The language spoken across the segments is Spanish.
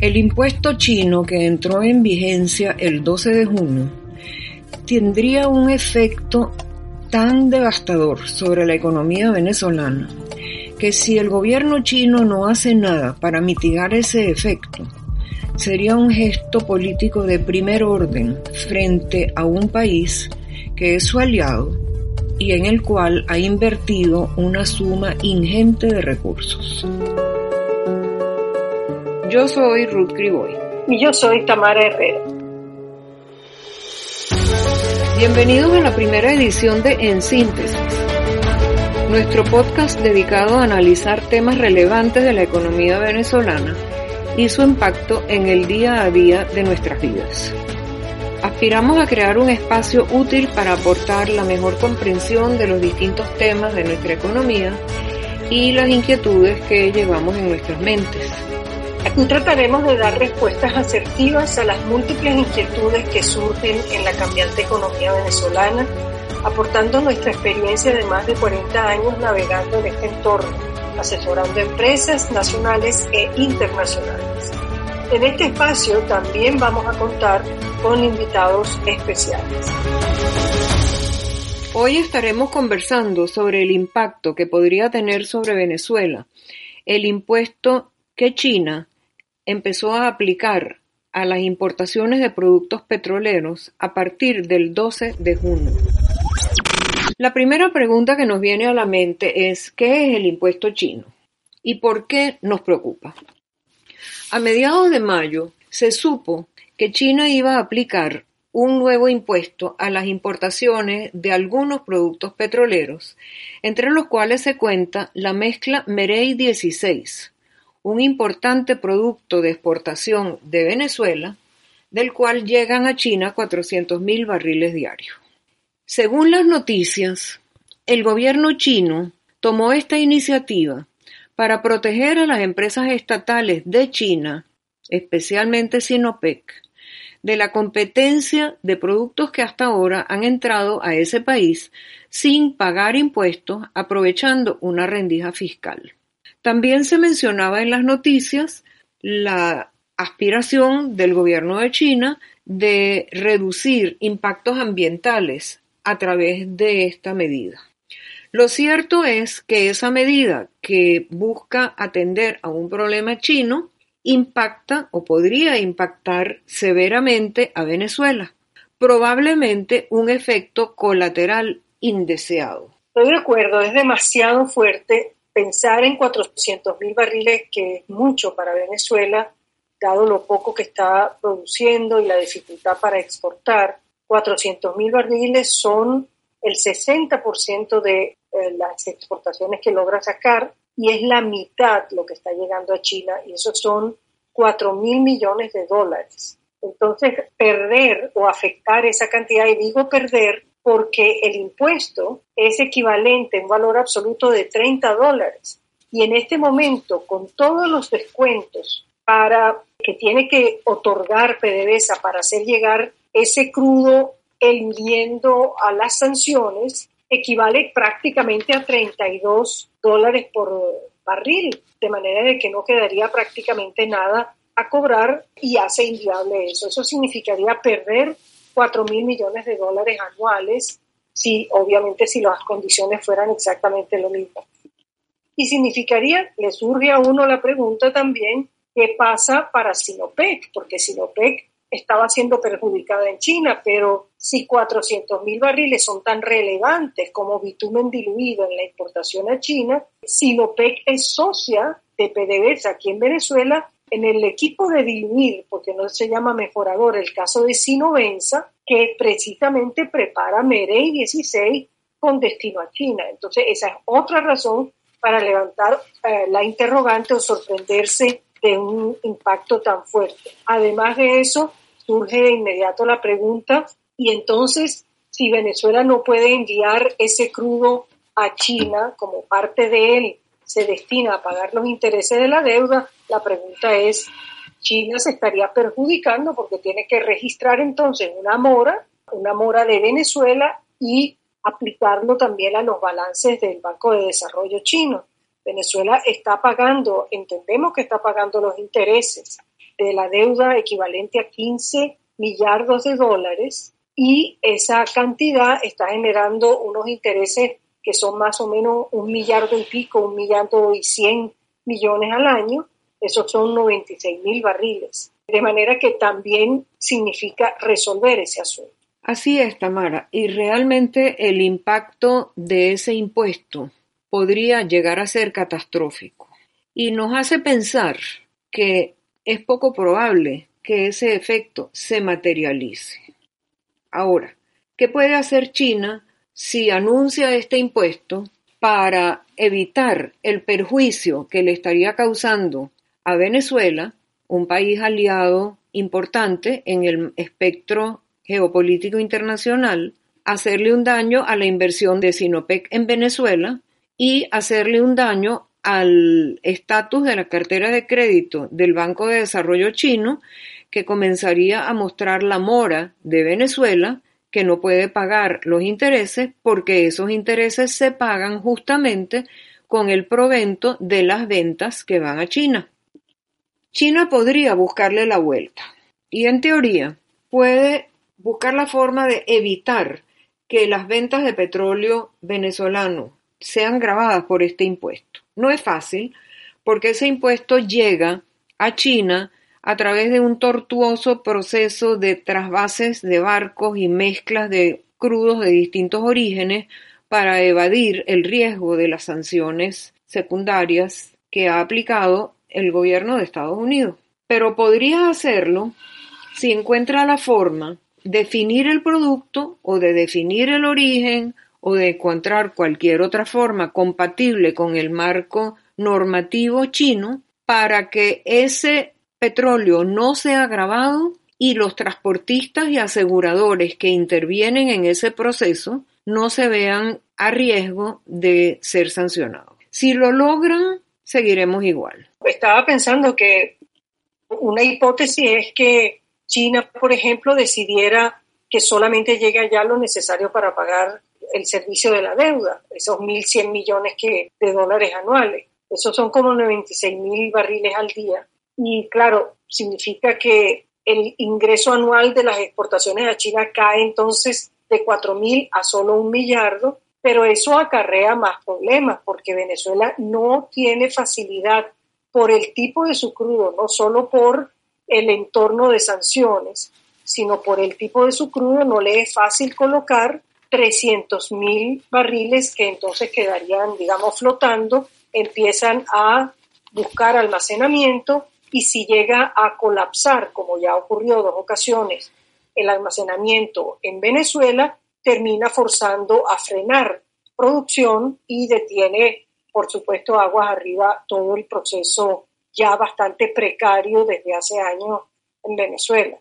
El impuesto chino que entró en vigencia el 12 de junio tendría un efecto tan devastador sobre la economía venezolana que si el gobierno chino no hace nada para mitigar ese efecto, sería un gesto político de primer orden frente a un país que es su aliado y en el cual ha invertido una suma ingente de recursos. Yo soy Ruth Criboy. Y yo soy Tamara Herrera. Bienvenidos a la primera edición de En Síntesis, nuestro podcast dedicado a analizar temas relevantes de la economía venezolana y su impacto en el día a día de nuestras vidas. Aspiramos a crear un espacio útil para aportar la mejor comprensión de los distintos temas de nuestra economía y las inquietudes que llevamos en nuestras mentes. Aquí trataremos de dar respuestas asertivas a las múltiples inquietudes que surgen en la cambiante economía venezolana, aportando nuestra experiencia de más de 40 años navegando en este entorno, asesorando empresas nacionales e internacionales. En este espacio también vamos a contar con invitados especiales. Hoy estaremos conversando sobre el impacto que podría tener sobre Venezuela el impuesto que China empezó a aplicar a las importaciones de productos petroleros a partir del 12 de junio. La primera pregunta que nos viene a la mente es ¿qué es el impuesto chino? ¿Y por qué nos preocupa? A mediados de mayo se supo que China iba a aplicar un nuevo impuesto a las importaciones de algunos productos petroleros, entre los cuales se cuenta la mezcla Merey 16, un importante producto de exportación de Venezuela, del cual llegan a China 400.000 barriles diarios. Según las noticias, el gobierno chino tomó esta iniciativa para proteger a las empresas estatales de China, especialmente Sinopec, de la competencia de productos que hasta ahora han entrado a ese país sin pagar impuestos aprovechando una rendija fiscal. También se mencionaba en las noticias la aspiración del gobierno de China de reducir impactos ambientales a través de esta medida. Lo cierto es que esa medida que busca atender a un problema chino impacta o podría impactar severamente a Venezuela, probablemente un efecto colateral indeseado. Estoy de acuerdo, es demasiado fuerte pensar en 400 mil barriles, que es mucho para Venezuela, dado lo poco que está produciendo y la dificultad para exportar. 400 mil barriles son el 60% de eh, las exportaciones que logra sacar y es la mitad lo que está llegando a China y eso son 4 mil millones de dólares. Entonces, perder o afectar esa cantidad, y digo perder porque el impuesto es equivalente en valor absoluto de 30 dólares. Y en este momento, con todos los descuentos para que tiene que otorgar PDVSA para hacer llegar ese crudo eludiendo a las sanciones, equivale prácticamente a 32 dólares por barril, de manera de que no quedaría prácticamente nada a cobrar y hace inviable eso. Eso significaría perder 4 mil millones de dólares anuales, si obviamente si las condiciones fueran exactamente lo mismo. Y significaría, le surge a uno la pregunta también, ¿qué pasa para Sinopec? Porque Sinopec estaba siendo perjudicada en China, pero si 400 mil barriles son tan relevantes como bitumen diluido en la importación a China, Sinopec es socia de PDVSA aquí en Venezuela en el equipo de diluir, porque no se llama mejorador, el caso de Sinovenza, que precisamente prepara Merey 16 con destino a China. Entonces, esa es otra razón para levantar eh, la interrogante o sorprenderse de un impacto tan fuerte. Además de eso, surge de inmediato la pregunta, y entonces, si Venezuela no puede enviar ese crudo a China como parte de él se destina a pagar los intereses de la deuda, la pregunta es, China se estaría perjudicando porque tiene que registrar entonces una mora, una mora de Venezuela y aplicarlo también a los balances del Banco de Desarrollo chino. Venezuela está pagando, entendemos que está pagando los intereses de la deuda equivalente a 15 millardos de dólares y esa cantidad está generando unos intereses que son más o menos un millardo y pico, un millardo y cien millones al año, esos son 96 mil barriles. De manera que también significa resolver ese asunto. Así es, Tamara. Y realmente el impacto de ese impuesto podría llegar a ser catastrófico. Y nos hace pensar que es poco probable que ese efecto se materialice. Ahora, ¿qué puede hacer China si anuncia este impuesto para evitar el perjuicio que le estaría causando a Venezuela, un país aliado importante en el espectro geopolítico internacional, hacerle un daño a la inversión de Sinopec en Venezuela y hacerle un daño al estatus de la cartera de crédito del Banco de Desarrollo chino, que comenzaría a mostrar la mora de Venezuela, que no puede pagar los intereses porque esos intereses se pagan justamente con el provento de las ventas que van a China. China podría buscarle la vuelta y en teoría puede buscar la forma de evitar que las ventas de petróleo venezolano sean grabadas por este impuesto. No es fácil porque ese impuesto llega a China a través de un tortuoso proceso de trasvases de barcos y mezclas de crudos de distintos orígenes para evadir el riesgo de las sanciones secundarias que ha aplicado el gobierno de Estados Unidos. Pero podría hacerlo si encuentra la forma de definir el producto o de definir el origen o de encontrar cualquier otra forma compatible con el marco normativo chino para que ese petróleo no sea grabado y los transportistas y aseguradores que intervienen en ese proceso no se vean a riesgo de ser sancionados. Si lo logran, seguiremos igual. Estaba pensando que una hipótesis es que China, por ejemplo, decidiera que solamente llegue allá lo necesario para pagar el servicio de la deuda, esos 1.100 millones que, de dólares anuales. Esos son como 96 mil barriles al día. Y claro, significa que el ingreso anual de las exportaciones a China cae entonces de 4 mil a solo un millardo, pero eso acarrea más problemas porque Venezuela no tiene facilidad por el tipo de su crudo, no solo por el entorno de sanciones, sino por el tipo de su crudo, no le es fácil colocar 300 mil barriles que entonces quedarían, digamos, flotando, empiezan a buscar almacenamiento y si llega a colapsar, como ya ocurrió dos ocasiones, el almacenamiento en Venezuela, termina forzando a frenar producción y detiene, por supuesto, aguas arriba todo el proceso ya bastante precario desde hace años en Venezuela.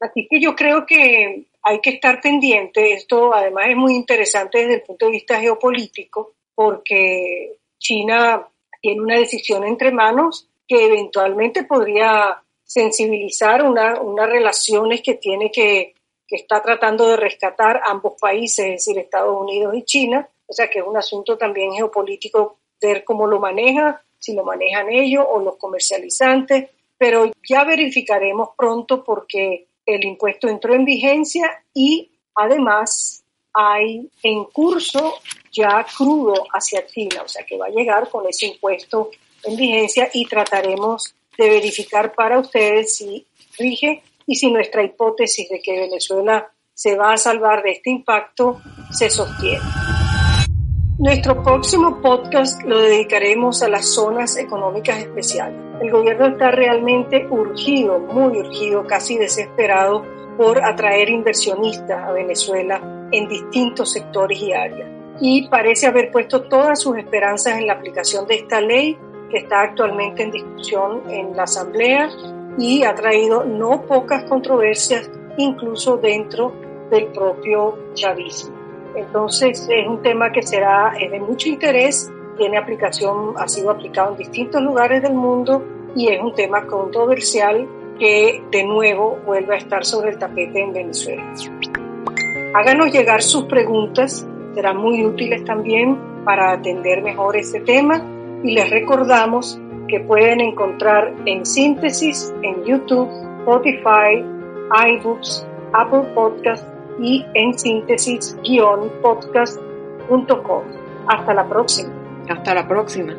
Así que yo creo que hay que estar pendiente. Esto además es muy interesante desde el punto de vista geopolítico porque China tiene una decisión entre manos que eventualmente podría sensibilizar unas relaciones que tiene que, que está tratando de rescatar ambos países, es decir, Estados Unidos y China. O sea que es un asunto también geopolítico ver cómo lo maneja, si lo manejan ellos o los comercializantes, pero ya verificaremos pronto porque el impuesto entró en vigencia y además hay en curso ya crudo hacia China, o sea que va a llegar con ese impuesto en vigencia y trataremos de verificar para ustedes si rige y si nuestra hipótesis de que Venezuela se va a salvar de este impacto se sostiene. Nuestro próximo podcast lo dedicaremos a las zonas económicas especiales. El gobierno está realmente urgido, muy urgido, casi desesperado por atraer inversionistas a Venezuela en distintos sectores y áreas. Y parece haber puesto todas sus esperanzas en la aplicación de esta ley que está actualmente en discusión en la Asamblea y ha traído no pocas controversias, incluso dentro del propio chavismo. Entonces es un tema que será de mucho interés, tiene aplicación, ha sido aplicado en distintos lugares del mundo y es un tema controversial que de nuevo vuelve a estar sobre el tapete en Venezuela. Háganos llegar sus preguntas, serán muy útiles también para atender mejor este tema y les recordamos que pueden encontrar en síntesis en YouTube, Spotify, iBooks, Apple Podcast y en síntesis-podcast.com. Hasta la próxima. Hasta la próxima.